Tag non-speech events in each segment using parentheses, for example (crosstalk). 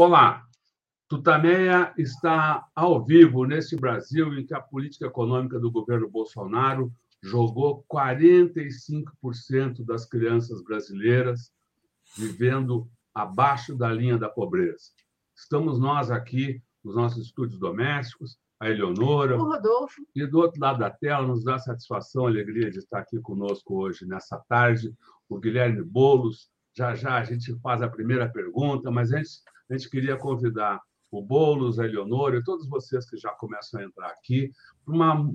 Olá, Tutameia está ao vivo nesse Brasil em que a política econômica do governo Bolsonaro jogou 45% das crianças brasileiras vivendo abaixo da linha da pobreza. Estamos nós aqui nos nossos estúdios domésticos, a Eleonora. O Rodolfo. E do outro lado da tela, nos dá satisfação, alegria de estar aqui conosco hoje, nessa tarde, o Guilherme Bolos. Já já a gente faz a primeira pergunta, mas antes a gente queria convidar o Boulos, a Eleonora e todos vocês que já começam a entrar aqui para uma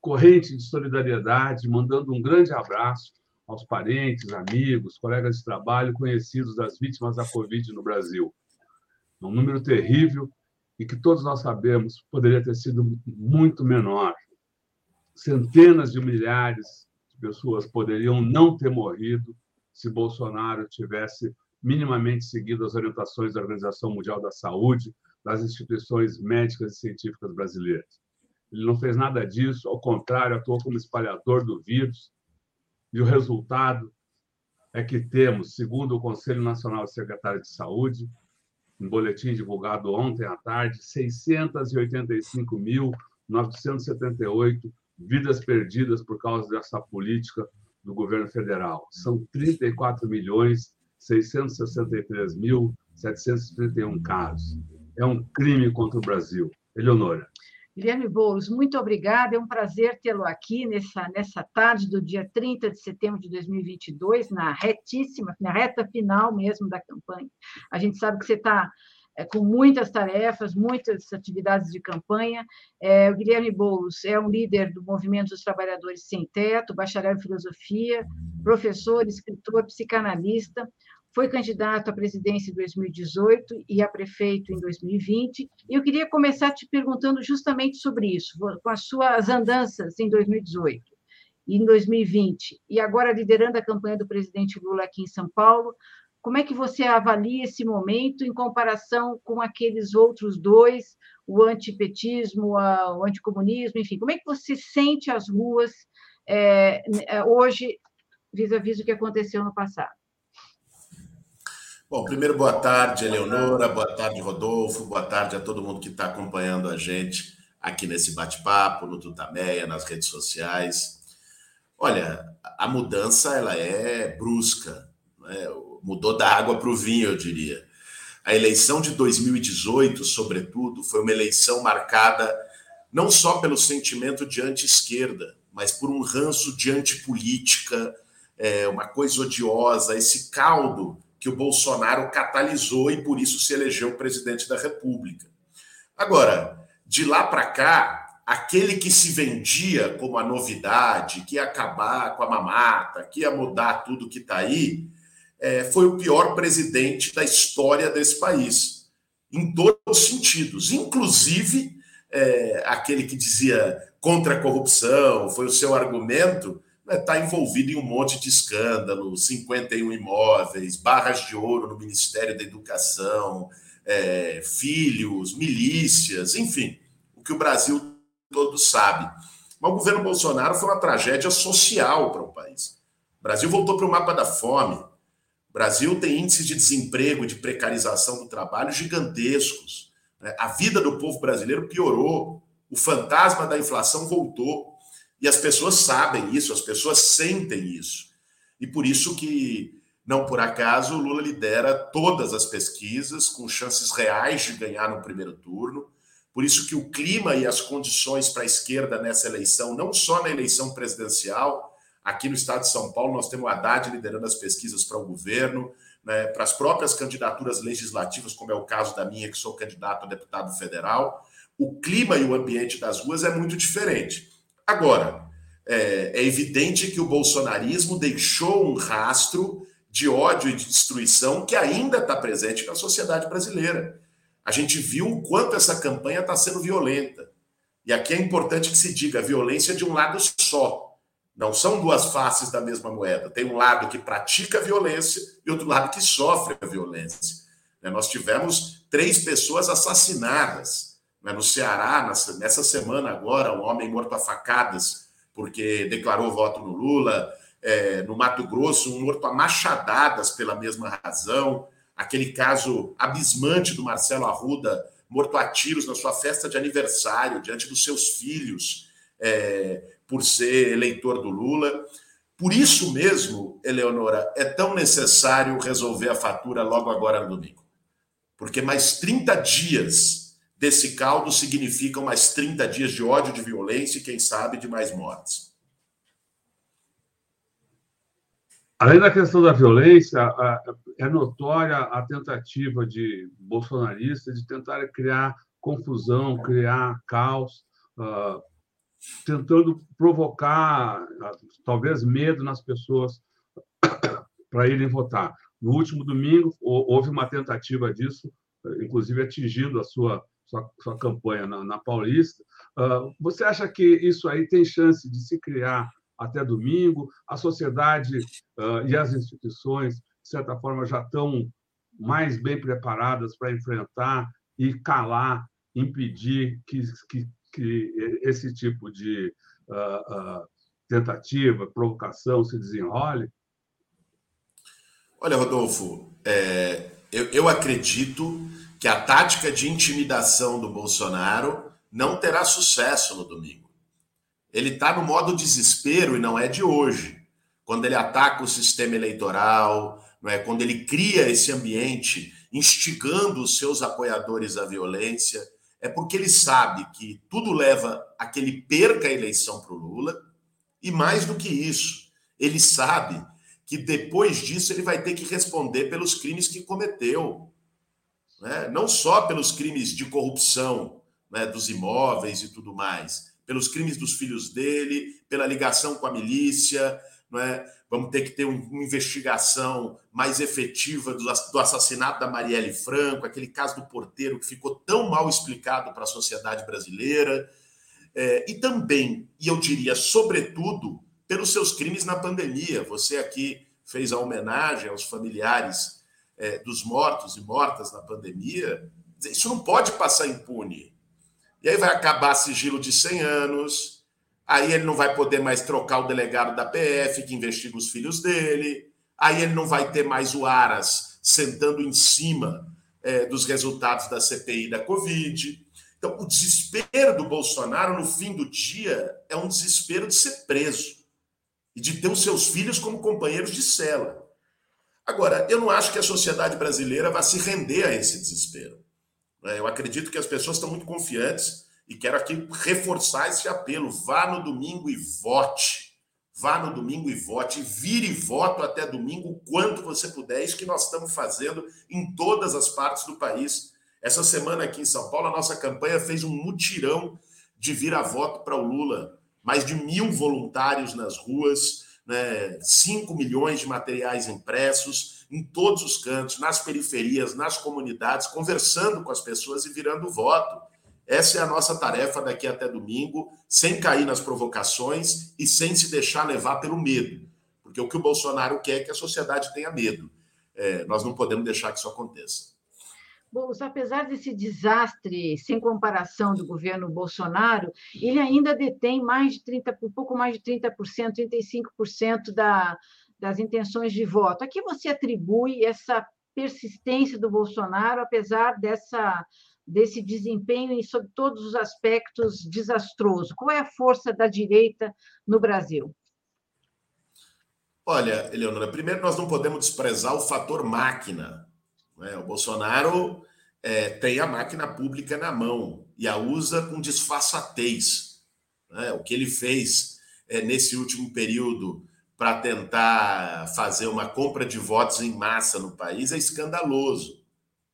corrente de solidariedade, mandando um grande abraço aos parentes, amigos, colegas de trabalho, conhecidos das vítimas da Covid no Brasil. É um número terrível e que todos nós sabemos poderia ter sido muito menor. Centenas de milhares de pessoas poderiam não ter morrido se Bolsonaro tivesse minimamente seguido as orientações da Organização Mundial da Saúde, das instituições médicas e científicas brasileiras. Ele não fez nada disso, ao contrário, atuou como espalhador do vírus. E o resultado é que temos, segundo o Conselho Nacional de Secretários de Saúde, um boletim divulgado ontem à tarde, 685.978 vidas perdidas por causa dessa política do governo federal. São 34 milhões 663.731 casos. É um crime contra o Brasil. Eleonora. Guilherme Boulos, muito obrigada. É um prazer tê-lo aqui nessa, nessa tarde do dia 30 de setembro de 2022, na retíssima, na reta final mesmo da campanha. A gente sabe que você está é, com muitas tarefas, muitas atividades de campanha. É, o Guilherme Boulos é um líder do Movimento dos Trabalhadores Sem Teto, bacharel em filosofia, professor, escritor, psicanalista, foi candidato à presidência em 2018 e a prefeito em 2020. E eu queria começar te perguntando justamente sobre isso, com as suas andanças em 2018 e em 2020, e agora liderando a campanha do presidente Lula aqui em São Paulo. Como é que você avalia esse momento em comparação com aqueles outros dois, o antipetismo, o anticomunismo, enfim, como é que você sente as ruas é, hoje vis-à-vis -vis o que aconteceu no passado? Bom, primeiro, boa tarde, Eleonora, boa tarde, Rodolfo, boa tarde a todo mundo que está acompanhando a gente aqui nesse bate-papo, no Tutameia, nas redes sociais. Olha, a mudança ela é brusca, né? mudou da água para o vinho, eu diria. A eleição de 2018, sobretudo, foi uma eleição marcada não só pelo sentimento de anti-esquerda, mas por um ranço de antipolítica, é, uma coisa odiosa, esse caldo que o Bolsonaro catalisou e por isso se elegeu presidente da República. Agora, de lá para cá, aquele que se vendia como a novidade, que ia acabar com a mamata, que ia mudar tudo que está aí, é, foi o pior presidente da história desse país, em todos os sentidos, inclusive é, aquele que dizia contra a corrupção, foi o seu argumento, está né, envolvido em um monte de escândalo, 51 imóveis, barras de ouro no Ministério da Educação, é, filhos, milícias, enfim, o que o Brasil todo sabe. Mas o governo Bolsonaro foi uma tragédia social para o país. O Brasil voltou para o mapa da fome. O Brasil tem índices de desemprego, de precarização do trabalho gigantescos. Né? A vida do povo brasileiro piorou. O fantasma da inflação voltou. E as pessoas sabem isso, as pessoas sentem isso. E por isso que, não por acaso, o Lula lidera todas as pesquisas com chances reais de ganhar no primeiro turno. Por isso que o clima e as condições para a esquerda nessa eleição, não só na eleição presidencial, aqui no estado de São Paulo nós temos o Haddad liderando as pesquisas para o governo, né, para as próprias candidaturas legislativas, como é o caso da minha, que sou candidato a deputado federal. O clima e o ambiente das ruas é muito diferente. Agora, é, é evidente que o bolsonarismo deixou um rastro de ódio e de destruição que ainda está presente na sociedade brasileira. A gente viu o quanto essa campanha está sendo violenta. E aqui é importante que se diga: a violência é de um lado só. Não são duas faces da mesma moeda. Tem um lado que pratica a violência e outro lado que sofre a violência. Né, nós tivemos três pessoas assassinadas no Ceará, nessa semana agora, um homem morto a facadas porque declarou voto no Lula. É, no Mato Grosso, um morto a machadadas pela mesma razão. aquele caso abismante do Marcelo Arruda, morto a tiros na sua festa de aniversário, diante dos seus filhos, é, por ser eleitor do Lula. Por isso mesmo, Eleonora, é tão necessário resolver a fatura logo agora no domingo. Porque mais 30 dias desse caldo significam mais 30 dias de ódio, de violência e, quem sabe, de mais mortes. Além da questão da violência, é notória a tentativa de bolsonaristas de tentar criar confusão, criar caos, ah, tentando provocar talvez medo nas pessoas (coughs) para irem votar. No último domingo houve uma tentativa disso, inclusive atingindo a sua sua, sua campanha na, na Paulista. Uh, você acha que isso aí tem chance de se criar até domingo? A sociedade uh, e as instituições, de certa forma, já estão mais bem preparadas para enfrentar e calar, impedir que, que que esse tipo de uh, tentativa, provocação se desenrole? Olha, Rodolfo, é, eu, eu acredito que a tática de intimidação do Bolsonaro não terá sucesso no domingo. Ele está no modo desespero e não é de hoje. Quando ele ataca o sistema eleitoral, não é? quando ele cria esse ambiente instigando os seus apoiadores à violência, é porque ele sabe que tudo leva a que ele perca a eleição para o Lula, e mais do que isso, ele sabe que depois disso ele vai ter que responder pelos crimes que cometeu. Né? Não só pelos crimes de corrupção né, dos imóveis e tudo mais, pelos crimes dos filhos dele, pela ligação com a milícia, não é? Vamos ter que ter uma investigação mais efetiva do, do assassinato da Marielle Franco, aquele caso do porteiro que ficou tão mal explicado para a sociedade brasileira. É, e também, e eu diria, sobretudo, pelos seus crimes na pandemia. Você aqui fez a homenagem aos familiares é, dos mortos e mortas na pandemia. Isso não pode passar impune. E aí vai acabar sigilo de 100 anos, Aí ele não vai poder mais trocar o delegado da PF que investiga os filhos dele. Aí ele não vai ter mais o Aras sentando em cima é, dos resultados da CPI da Covid. Então, o desespero do Bolsonaro no fim do dia é um desespero de ser preso e de ter os seus filhos como companheiros de cela. Agora, eu não acho que a sociedade brasileira vá se render a esse desespero. É, eu acredito que as pessoas estão muito confiantes e quero aqui reforçar esse apelo. Vá no domingo e vote. Vá no domingo e vote. Vire voto até domingo quanto você puder. É isso que nós estamos fazendo em todas as partes do país. Essa semana aqui em São Paulo, a nossa campanha fez um mutirão de vira-voto para o Lula. Mais de mil voluntários nas ruas, né? 5 milhões de materiais impressos em todos os cantos, nas periferias, nas comunidades, conversando com as pessoas e virando voto. Essa é a nossa tarefa daqui até domingo, sem cair nas provocações e sem se deixar levar pelo medo. Porque o que o Bolsonaro quer é que a sociedade tenha medo. É, nós não podemos deixar que isso aconteça. Apesar desse desastre sem comparação do governo Bolsonaro, ele ainda detém mais de 30, um pouco mais de 30%, 35% da, das intenções de voto. A que você atribui essa persistência do Bolsonaro, apesar dessa desse desempenho sob todos os aspectos desastroso? Qual é a força da direita no Brasil? Olha, Eleonora, primeiro nós não podemos desprezar o fator máquina. Né? O Bolsonaro é, tem a máquina pública na mão e a usa com disfarçatez. Né? O que ele fez é, nesse último período para tentar fazer uma compra de votos em massa no país é escandaloso.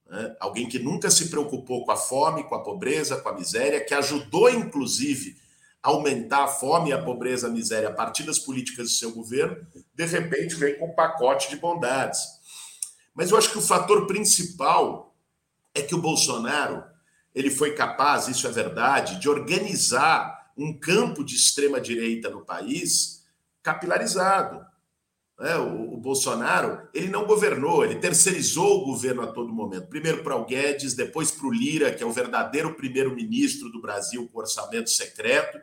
Né? Alguém que nunca se preocupou com a fome, com a pobreza, com a miséria, que ajudou, inclusive, a aumentar a fome, a pobreza, a miséria a partir das políticas do seu governo, de repente vem com um pacote de bondades. Mas eu acho que o fator principal é que o Bolsonaro ele foi capaz, isso é verdade, de organizar um campo de extrema direita no país capilarizado. Né? O, o, Bolsonaro ele não governou, ele terceirizou o governo a todo momento. Primeiro para o Guedes, depois para o Lira, que é o verdadeiro primeiro-ministro do Brasil com orçamento secreto.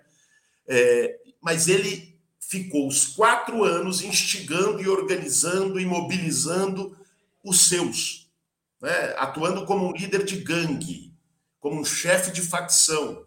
É, mas ele ficou os quatro anos instigando e organizando e mobilizando os seus. né, atuando como um líder de gangue, como um chefe de facção.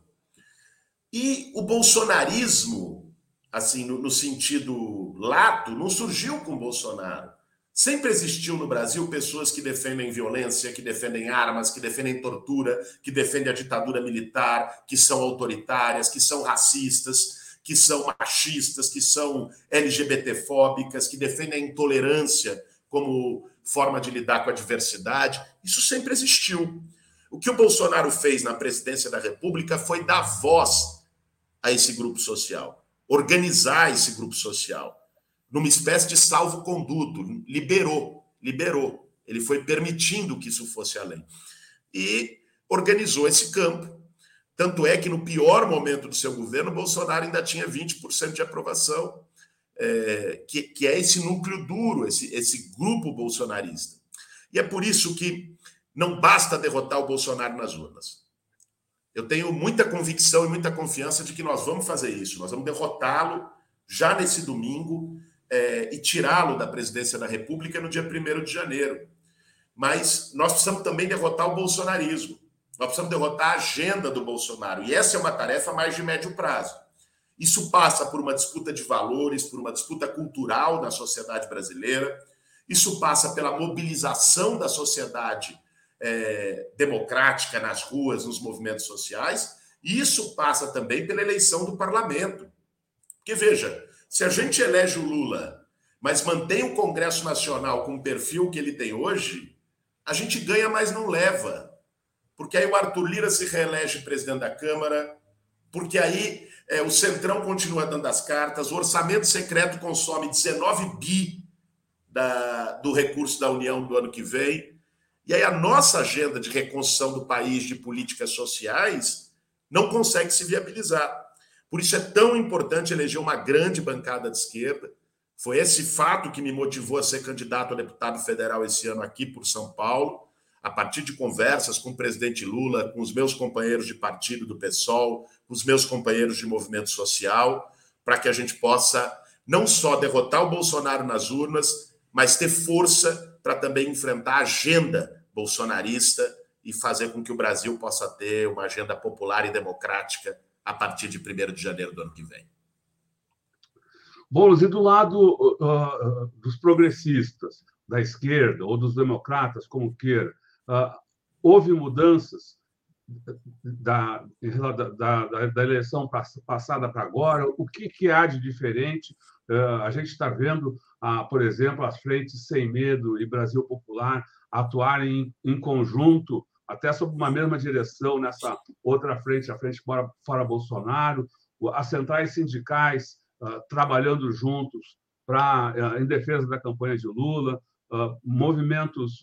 E o bolsonarismo, assim, no, no sentido lato, não surgiu com Bolsonaro. Sempre existiu no Brasil pessoas que defendem violência, que defendem armas, que defendem tortura, que defendem a ditadura militar, que são autoritárias, que são racistas, que são machistas, que são LGBTfóbicas, que defendem a intolerância como forma de lidar com a diversidade. Isso sempre existiu. O que o Bolsonaro fez na presidência da República foi dar voz a esse grupo social, organizar esse grupo social numa espécie de salvo-conduto, liberou, liberou. Ele foi permitindo que isso fosse além. E organizou esse campo. Tanto é que no pior momento do seu governo, Bolsonaro ainda tinha 20% de aprovação, é, que, que é esse núcleo duro, esse, esse grupo bolsonarista. E é por isso que não basta derrotar o Bolsonaro nas urnas. Eu tenho muita convicção e muita confiança de que nós vamos fazer isso. Nós vamos derrotá-lo já nesse domingo é, e tirá-lo da presidência da República no dia 1 de janeiro. Mas nós precisamos também derrotar o bolsonarismo. Nós precisamos derrotar a agenda do Bolsonaro. E essa é uma tarefa mais de médio prazo. Isso passa por uma disputa de valores, por uma disputa cultural na sociedade brasileira. Isso passa pela mobilização da sociedade é, democrática nas ruas, nos movimentos sociais. E isso passa também pela eleição do parlamento. Porque, veja, se a gente elege o Lula, mas mantém o Congresso Nacional com o perfil que ele tem hoje, a gente ganha, mas não leva. Porque aí o Arthur Lira se reelege presidente da Câmara, porque aí é, o Centrão continua dando as cartas, o orçamento secreto consome 19 bi da, do recurso da União do ano que vem. E aí a nossa agenda de reconstrução do país, de políticas sociais, não consegue se viabilizar. Por isso é tão importante eleger uma grande bancada de esquerda. Foi esse fato que me motivou a ser candidato a deputado federal esse ano aqui por São Paulo, a partir de conversas com o presidente Lula, com os meus companheiros de partido do PSOL, com os meus companheiros de movimento social, para que a gente possa não só derrotar o Bolsonaro nas urnas, mas ter força para também enfrentar a agenda bolsonarista e fazer com que o Brasil possa ter uma agenda popular e democrática a partir de 1 de janeiro do ano que vem. Boulos, e do lado uh, dos progressistas, da esquerda ou dos democratas, como queira, uh, houve mudanças da, da, da, da eleição passada para agora? O que, que há de diferente? Uh, a gente está vendo, por exemplo, as frentes Sem Medo e Brasil Popular atuarem em, em conjunto até sob uma mesma direção nessa outra frente, a frente fora, fora Bolsonaro, as centrais sindicais uh, trabalhando juntos para uh, em defesa da campanha de Lula, movimentos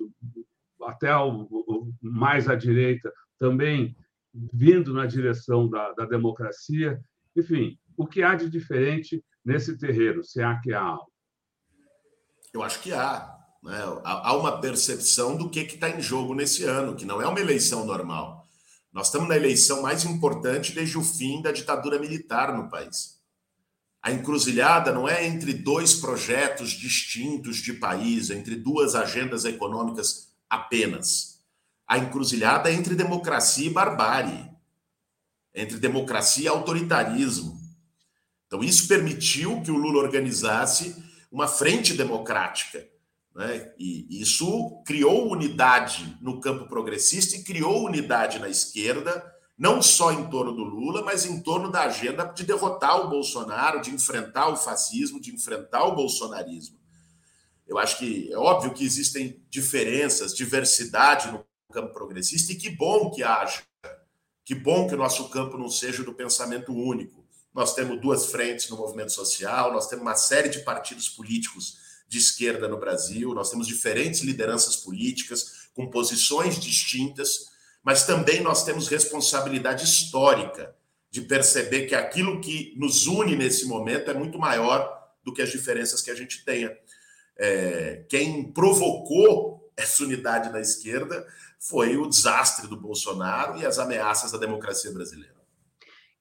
até o, o, mais à direita também vindo na direção da, da democracia. Enfim, o que há de diferente nesse terreno, se há que há algo? Eu acho que há. Né? Há uma percepção do que está em jogo nesse ano, que não é uma eleição normal. Nós estamos na eleição mais importante desde o fim da ditadura militar no país. A encruzilhada não é entre dois projetos distintos de país, entre duas agendas econômicas apenas. A encruzilhada é entre democracia e barbárie, entre democracia e autoritarismo. Então, isso permitiu que o Lula organizasse uma frente democrática né? E isso criou unidade no campo progressista e criou unidade na esquerda, não só em torno do Lula, mas em torno da agenda de derrotar o Bolsonaro, de enfrentar o fascismo, de enfrentar o bolsonarismo. Eu acho que é óbvio que existem diferenças, diversidade no campo progressista, e que bom que haja. Que bom que o nosso campo não seja do pensamento único. Nós temos duas frentes no movimento social, nós temos uma série de partidos políticos de esquerda no Brasil, nós temos diferentes lideranças políticas com posições distintas, mas também nós temos responsabilidade histórica de perceber que aquilo que nos une nesse momento é muito maior do que as diferenças que a gente tenha. É, quem provocou essa unidade na esquerda foi o desastre do Bolsonaro e as ameaças da democracia brasileira.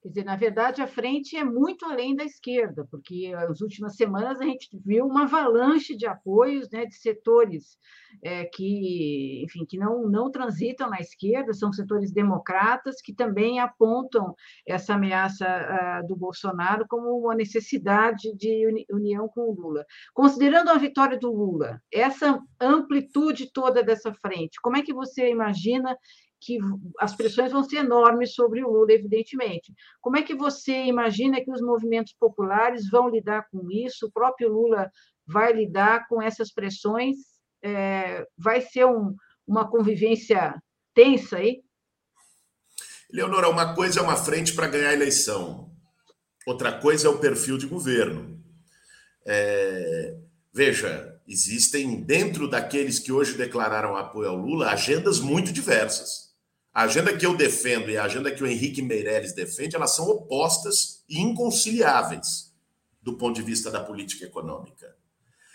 Quer dizer, na verdade, a frente é muito além da esquerda, porque nas últimas semanas a gente viu uma avalanche de apoios né, de setores é, que, enfim, que não, não transitam na esquerda, são setores democratas que também apontam essa ameaça uh, do Bolsonaro como uma necessidade de uni união com o Lula. Considerando a vitória do Lula, essa amplitude toda dessa frente, como é que você imagina que as pressões vão ser enormes sobre o Lula, evidentemente. Como é que você imagina que os movimentos populares vão lidar com isso? O próprio Lula vai lidar com essas pressões? É, vai ser um, uma convivência tensa aí? Leonora, uma coisa é uma frente para ganhar a eleição, outra coisa é o perfil de governo. É, veja, existem dentro daqueles que hoje declararam apoio ao Lula agendas muito diversas. A agenda que eu defendo e a agenda que o Henrique Meirelles defende, elas são opostas e inconciliáveis do ponto de vista da política econômica.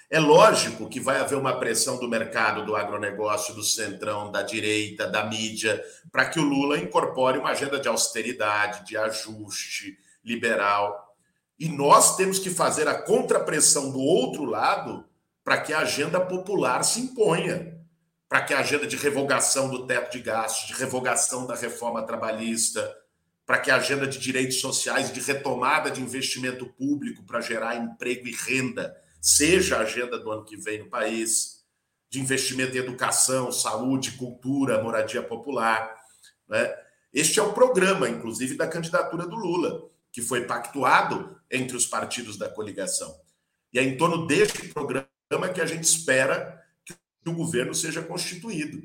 É lógico que vai haver uma pressão do mercado, do agronegócio, do centrão, da direita, da mídia, para que o Lula incorpore uma agenda de austeridade, de ajuste liberal. E nós temos que fazer a contrapressão do outro lado para que a agenda popular se imponha para que a agenda de revogação do teto de gastos, de revogação da reforma trabalhista, para que a agenda de direitos sociais, de retomada de investimento público para gerar emprego e renda, seja a agenda do ano que vem no país, de investimento em educação, saúde, cultura, moradia popular. Né? Este é o programa, inclusive, da candidatura do Lula, que foi pactuado entre os partidos da coligação. E é em torno deste programa que a gente espera que o governo seja constituído.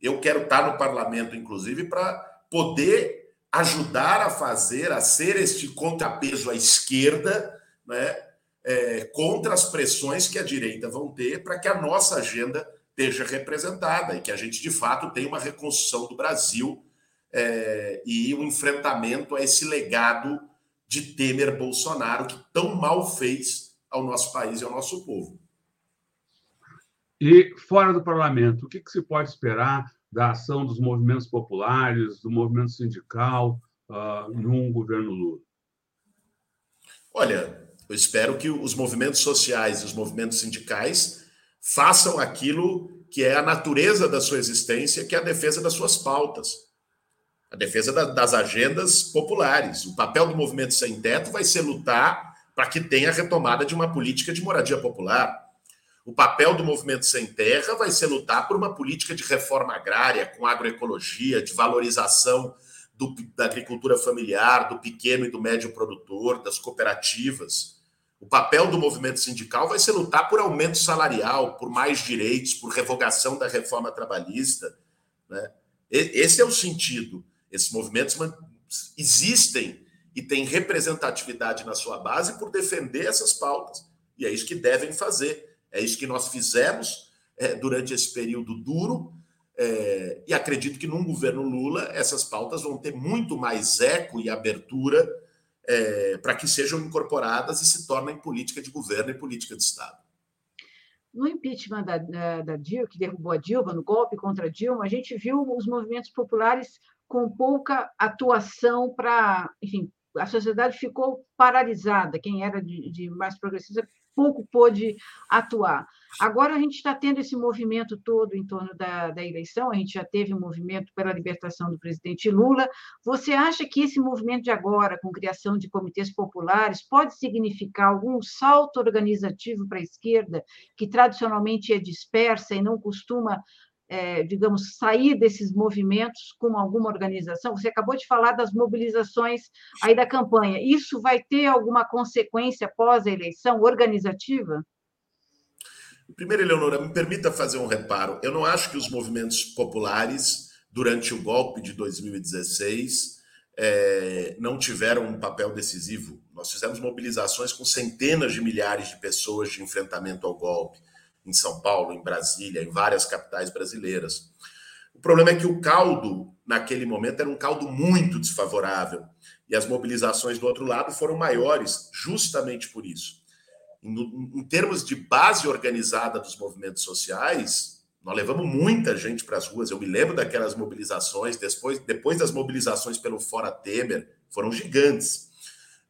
Eu quero estar no parlamento, inclusive, para poder ajudar a fazer, a ser este contrapeso à esquerda, né, é, contra as pressões que a direita vão ter para que a nossa agenda esteja representada e que a gente, de fato, tenha uma reconstrução do Brasil é, e um enfrentamento a esse legado de Temer-Bolsonaro que tão mal fez ao nosso país e ao nosso povo. E fora do parlamento, o que, que se pode esperar da ação dos movimentos populares, do movimento sindical, uh, num governo Lula? Olha, eu espero que os movimentos sociais e os movimentos sindicais façam aquilo que é a natureza da sua existência, que é a defesa das suas pautas, a defesa da, das agendas populares. O papel do movimento sem teto vai ser lutar para que tenha a retomada de uma política de moradia popular o papel do movimento sem terra vai ser lutar por uma política de reforma agrária, com agroecologia, de valorização do, da agricultura familiar, do pequeno e do médio produtor, das cooperativas. O papel do movimento sindical vai ser lutar por aumento salarial, por mais direitos, por revogação da reforma trabalhista. Né? Esse é o sentido. Esses movimentos existem e têm representatividade na sua base por defender essas pautas. E é isso que devem fazer é isso que nós fizemos é, durante esse período duro. É, e acredito que num governo Lula essas pautas vão ter muito mais eco e abertura é, para que sejam incorporadas e se tornem política de governo e política de Estado. No impeachment da, da, da Dilma, que derrubou a Dilma, no golpe contra a Dilma, a gente viu os movimentos populares com pouca atuação para, enfim, a sociedade ficou paralisada. Quem era de, de mais progressista pouco pôde atuar. Agora a gente está tendo esse movimento todo em torno da, da eleição, a gente já teve um movimento pela libertação do presidente Lula. Você acha que esse movimento de agora, com criação de comitês populares, pode significar algum salto organizativo para a esquerda, que tradicionalmente é dispersa e não costuma é, digamos, sair desses movimentos com alguma organização? Você acabou de falar das mobilizações aí da campanha. Isso vai ter alguma consequência pós a eleição organizativa? Primeiro, Eleonora, me permita fazer um reparo. Eu não acho que os movimentos populares, durante o golpe de 2016, é, não tiveram um papel decisivo. Nós fizemos mobilizações com centenas de milhares de pessoas de enfrentamento ao golpe em São Paulo, em Brasília, em várias capitais brasileiras. O problema é que o caldo, naquele momento, era um caldo muito desfavorável. E as mobilizações do outro lado foram maiores, justamente por isso. Em, em termos de base organizada dos movimentos sociais, nós levamos muita gente para as ruas. Eu me lembro daquelas mobilizações, depois, depois das mobilizações pelo Fora Temer, foram gigantes.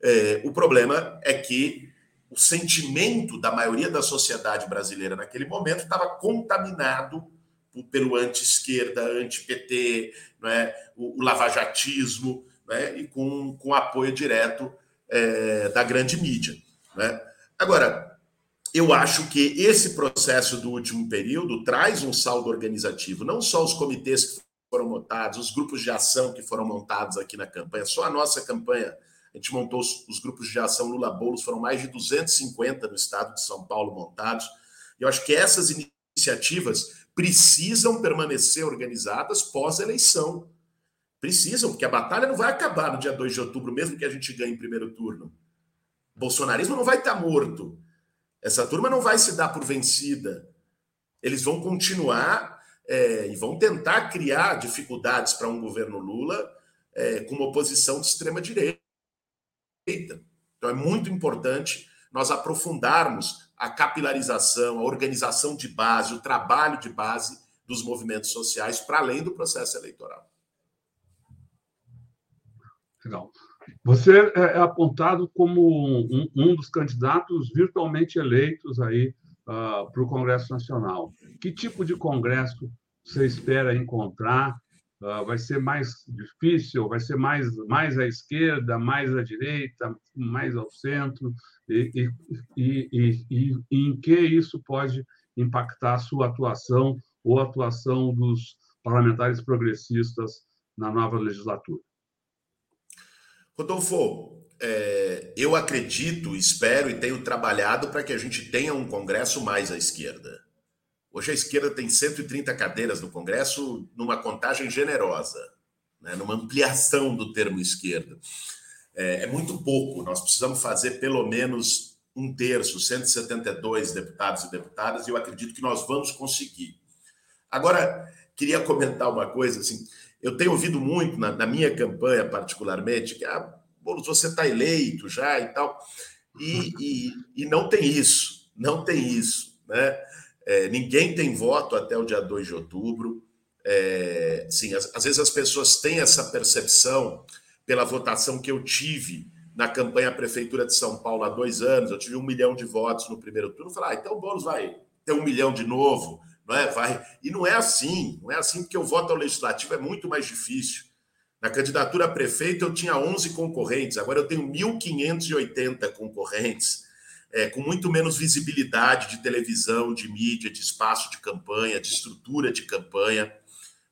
É, o problema é que o sentimento da maioria da sociedade brasileira naquele momento estava contaminado pelo anti-esquerda, anti-PT, é? o, o lavajatismo, é? e com, com apoio direto é, da grande mídia. Né? Agora, eu acho que esse processo do último período traz um saldo organizativo, não só os comitês que foram montados, os grupos de ação que foram montados aqui na campanha, só a nossa campanha, a gente montou os, os grupos de ação Lula Boulos, foram mais de 250 no estado de São Paulo montados. E eu acho que essas iniciativas precisam permanecer organizadas pós-eleição. Precisam, porque a batalha não vai acabar no dia 2 de outubro, mesmo que a gente ganhe em primeiro turno. O bolsonarismo não vai estar morto. Essa turma não vai se dar por vencida. Eles vão continuar é, e vão tentar criar dificuldades para um governo Lula é, com uma oposição de extrema-direita. Então é muito importante nós aprofundarmos a capilarização, a organização de base, o trabalho de base dos movimentos sociais para além do processo eleitoral. Legal. Você é, é apontado como um, um dos candidatos virtualmente eleitos aí uh, para o Congresso Nacional. Que tipo de congresso você espera encontrar? Uh, vai ser mais difícil? Vai ser mais, mais à esquerda, mais à direita, mais ao centro? E, e, e, e, em que isso pode impactar a sua atuação ou a atuação dos parlamentares progressistas na nova legislatura? Rodolfo, é, eu acredito, espero e tenho trabalhado para que a gente tenha um Congresso mais à esquerda. Hoje a esquerda tem 130 cadeiras no Congresso, numa contagem generosa, né, numa ampliação do termo esquerda. É, é muito pouco, nós precisamos fazer pelo menos um terço, 172 deputados e deputadas, e eu acredito que nós vamos conseguir. Agora, queria comentar uma coisa assim. Eu tenho ouvido muito na, na minha campanha, particularmente, que ah, Boulos, você está eleito já e tal. E, e, e, não tem isso, não tem isso. Né? É, ninguém tem voto até o dia 2 de outubro. É, sim, às, às vezes as pessoas têm essa percepção pela votação que eu tive na campanha à Prefeitura de São Paulo há dois anos. Eu tive um milhão de votos no primeiro turno. Falei, ah, então o Boulos vai ter um milhão de novo não é? Vai. E não é assim, não é assim, porque o voto ao legislativo é muito mais difícil. Na candidatura a prefeito, eu tinha 11 concorrentes, agora eu tenho 1.580 concorrentes, é, com muito menos visibilidade de televisão, de mídia, de espaço de campanha, de estrutura de campanha.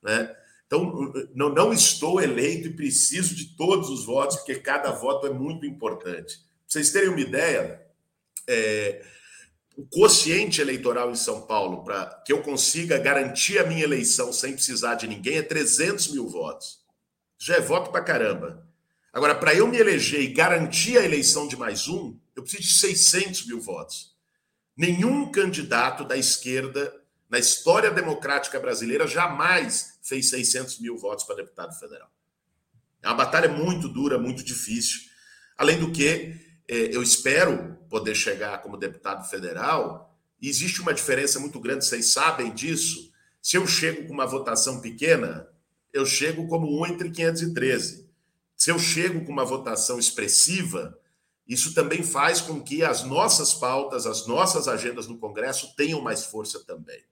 Né? Então, não, não estou eleito e preciso de todos os votos, porque cada voto é muito importante. Para vocês terem uma ideia, é, o quociente eleitoral em São Paulo para que eu consiga garantir a minha eleição sem precisar de ninguém é 300 mil votos. Já é voto para caramba. Agora, para eu me eleger e garantir a eleição de mais um, eu preciso de 600 mil votos. Nenhum candidato da esquerda na história democrática brasileira jamais fez 600 mil votos para deputado federal. É uma batalha muito dura, muito difícil. Além do que, é, eu espero poder chegar como deputado federal, e existe uma diferença muito grande, vocês sabem disso. Se eu chego com uma votação pequena, eu chego como um entre 513. Se eu chego com uma votação expressiva, isso também faz com que as nossas pautas, as nossas agendas no Congresso tenham mais força também.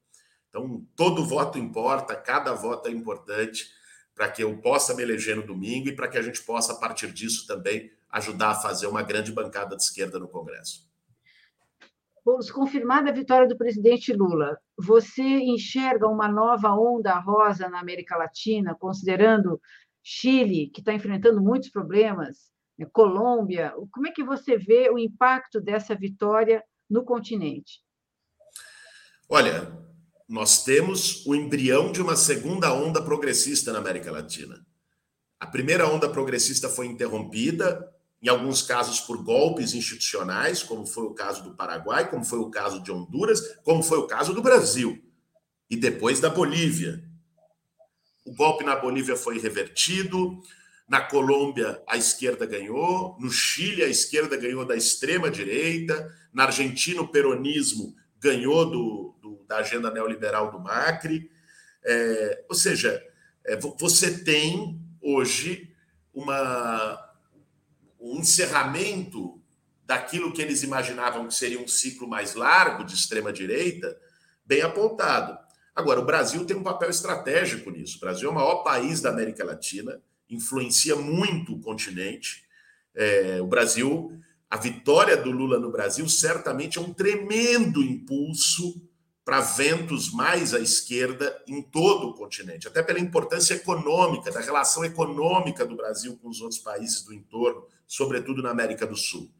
Então, todo voto importa, cada voto é importante para que eu possa me eleger no domingo e para que a gente possa, a partir disso, também ajudar a fazer uma grande bancada de esquerda no Congresso. Boulos, confirmada a vitória do presidente Lula, você enxerga uma nova onda rosa na América Latina, considerando Chile, que está enfrentando muitos problemas, Colômbia? Como é que você vê o impacto dessa vitória no continente? Olha, nós temos o embrião de uma segunda onda progressista na América Latina. A primeira onda progressista foi interrompida em alguns casos por golpes institucionais, como foi o caso do Paraguai, como foi o caso de Honduras, como foi o caso do Brasil, e depois da Bolívia. O golpe na Bolívia foi revertido, na Colômbia a esquerda ganhou, no Chile a esquerda ganhou da extrema direita, na Argentina o peronismo ganhou do, do da agenda neoliberal do Macri. É, ou seja, é, você tem hoje uma um encerramento daquilo que eles imaginavam que seria um ciclo mais largo de extrema-direita, bem apontado. Agora, o Brasil tem um papel estratégico nisso. O Brasil é o maior país da América Latina, influencia muito o continente. É, o Brasil, a vitória do Lula no Brasil, certamente é um tremendo impulso para ventos mais à esquerda em todo o continente, até pela importância econômica, da relação econômica do Brasil com os outros países do entorno, sobretudo na América do Sul.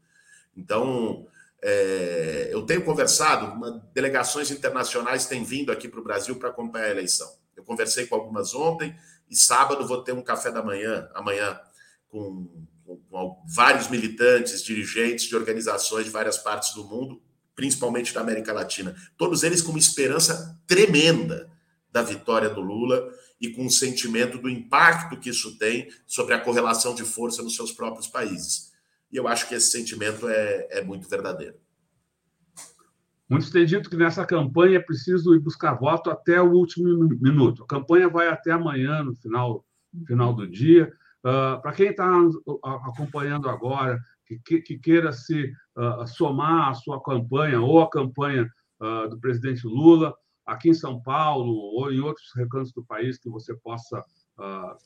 Então, é, eu tenho conversado, uma, delegações internacionais têm vindo aqui para o Brasil para acompanhar a eleição. Eu conversei com algumas ontem e sábado vou ter um café da manhã, amanhã, com, com, com vários militantes, dirigentes de organizações de várias partes do mundo, principalmente da América Latina. Todos eles com uma esperança tremenda da vitória do Lula e com um sentimento do impacto que isso tem sobre a correlação de força nos seus próprios países. E eu acho que esse sentimento é, é muito verdadeiro. Muitos têm dito que nessa campanha é preciso ir buscar voto até o último minuto. A campanha vai até amanhã, no final, final do dia. Uh, Para quem está acompanhando agora, que, que queira se uh, somar à sua campanha ou à campanha uh, do presidente Lula, aqui em São Paulo ou em outros recantos do país que você possa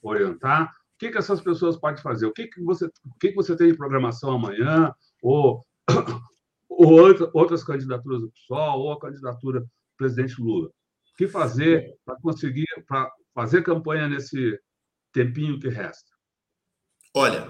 orientar, que, que essas pessoas podem fazer? O que, que, você, o que, que você tem de programação amanhã? Ou, ou outras candidaturas do PSOL, ou a candidatura do presidente Lula? O que fazer para conseguir para fazer campanha nesse tempinho que resta? Olha,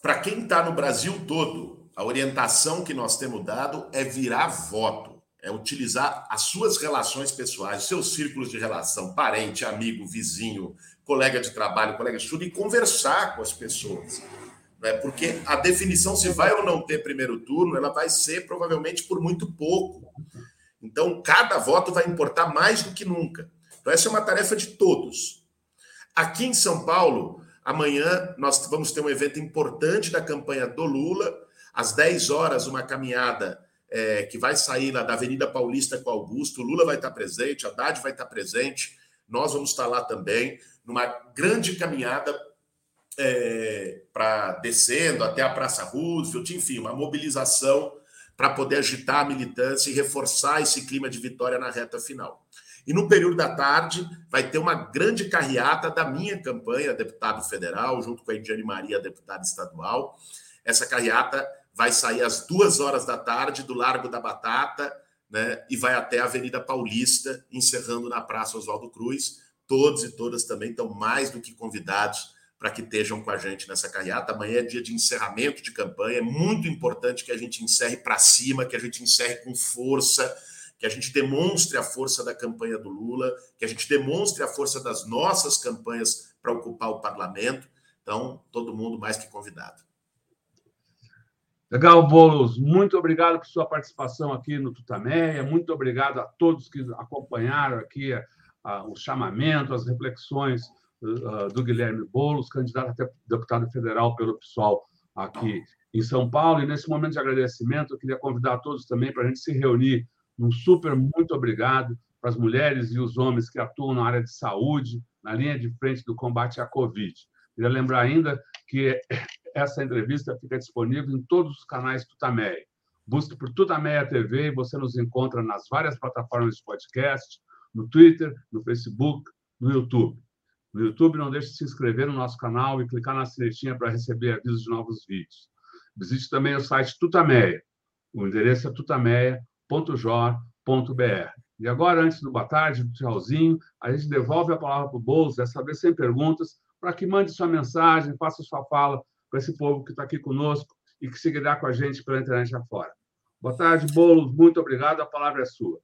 para quem está no Brasil todo, a orientação que nós temos dado é virar voto, é utilizar as suas relações pessoais, seus círculos de relação, parente, amigo, vizinho, colega de trabalho, colega de estudo, e conversar com as pessoas. Né? Porque a definição se vai ou não ter primeiro turno, ela vai ser provavelmente por muito pouco. Então, cada voto vai importar mais do que nunca. Então, essa é uma tarefa de todos. Aqui em São Paulo, amanhã nós vamos ter um evento importante da campanha do Lula. Às 10 horas, uma caminhada é, que vai sair lá da Avenida Paulista com Augusto. O Lula vai estar presente, a Haddad vai estar presente, nós vamos estar lá também numa grande caminhada é, para descendo até a Praça Roosevelt, enfim, uma mobilização para poder agitar a militância e reforçar esse clima de vitória na reta final. E no período da tarde vai ter uma grande carreata da minha campanha, deputado federal, junto com a Ediane Maria, deputada estadual. Essa carreata vai sair às duas horas da tarde do Largo da Batata, né, e vai até a Avenida Paulista, encerrando na Praça Oswaldo Cruz Todos e todas também estão mais do que convidados para que estejam com a gente nessa carreata. Amanhã é dia de encerramento de campanha. É muito importante que a gente encerre para cima, que a gente encerre com força, que a gente demonstre a força da campanha do Lula, que a gente demonstre a força das nossas campanhas para ocupar o parlamento. Então, todo mundo mais que convidado. Legal, Boulos. Muito obrigado por sua participação aqui no Tutameia. Muito obrigado a todos que acompanharam aqui o chamamento, as reflexões do Guilherme Boulos, candidato até deputado federal pelo PSOL aqui em São Paulo. E nesse momento de agradecimento, eu queria convidar todos também para a gente se reunir num super muito obrigado para as mulheres e os homens que atuam na área de saúde, na linha de frente do combate à Covid. Queria lembrar ainda que (coughs) essa entrevista fica disponível em todos os canais Tutameia. Busque por Tutameia TV e você nos encontra nas várias plataformas de podcast, no Twitter, no Facebook, no YouTube. No YouTube, não deixe de se inscrever no nosso canal e clicar na sinetinha para receber avisos de novos vídeos. Visite também o site Tutameia. O endereço é tutameia.jor.br. E agora, antes do boa tarde, do tchauzinho, a gente devolve a palavra para o Boulos, dessa vez sem perguntas, para que mande sua mensagem, faça sua fala para esse povo que está aqui conosco e que seguirá com a gente pela internet afora. Boa tarde, Boulos. Muito obrigado. A palavra é sua.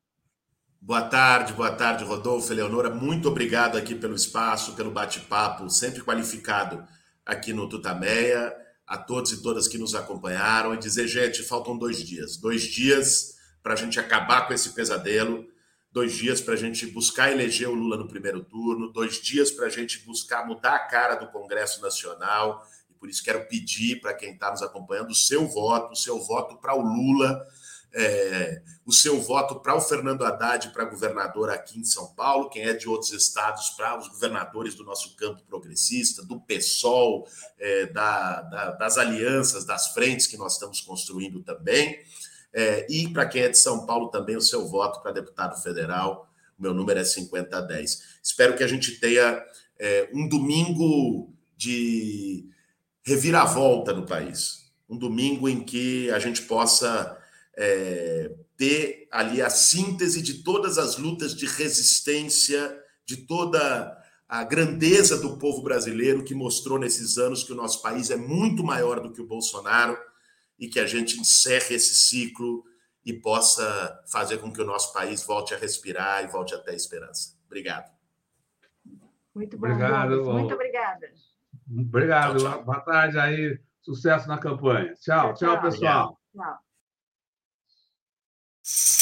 Boa tarde, boa tarde, Rodolfo, Eleonora. Muito obrigado aqui pelo espaço, pelo bate-papo, sempre qualificado aqui no Tutameia. A todos e todas que nos acompanharam. E dizer, gente, faltam dois dias. Dois dias para a gente acabar com esse pesadelo. Dois dias para a gente buscar eleger o Lula no primeiro turno. Dois dias para a gente buscar mudar a cara do Congresso Nacional. E por isso quero pedir para quem está nos acompanhando o seu voto, o seu voto para o Lula é, o seu voto para o Fernando Haddad para governador aqui em São Paulo, quem é de outros estados para os governadores do nosso campo progressista, do PSOL, é, da, da, das alianças, das frentes que nós estamos construindo também. É, e para quem é de São Paulo também, o seu voto para deputado federal. O meu número é 5010. Espero que a gente tenha é, um domingo de reviravolta no país. Um domingo em que a gente possa é, ter ali a síntese de todas as lutas de resistência, de toda a grandeza do povo brasileiro que mostrou nesses anos que o nosso país é muito maior do que o Bolsonaro e que a gente encerre esse ciclo e possa fazer com que o nosso país volte a respirar e volte a ter esperança. Obrigado. Muito bom. Obrigado. Muito obrigada. Obrigado. Tchau, tchau. Boa tarde aí. Sucesso na campanha. Tchau, tchau, tchau pessoal. Tchau. you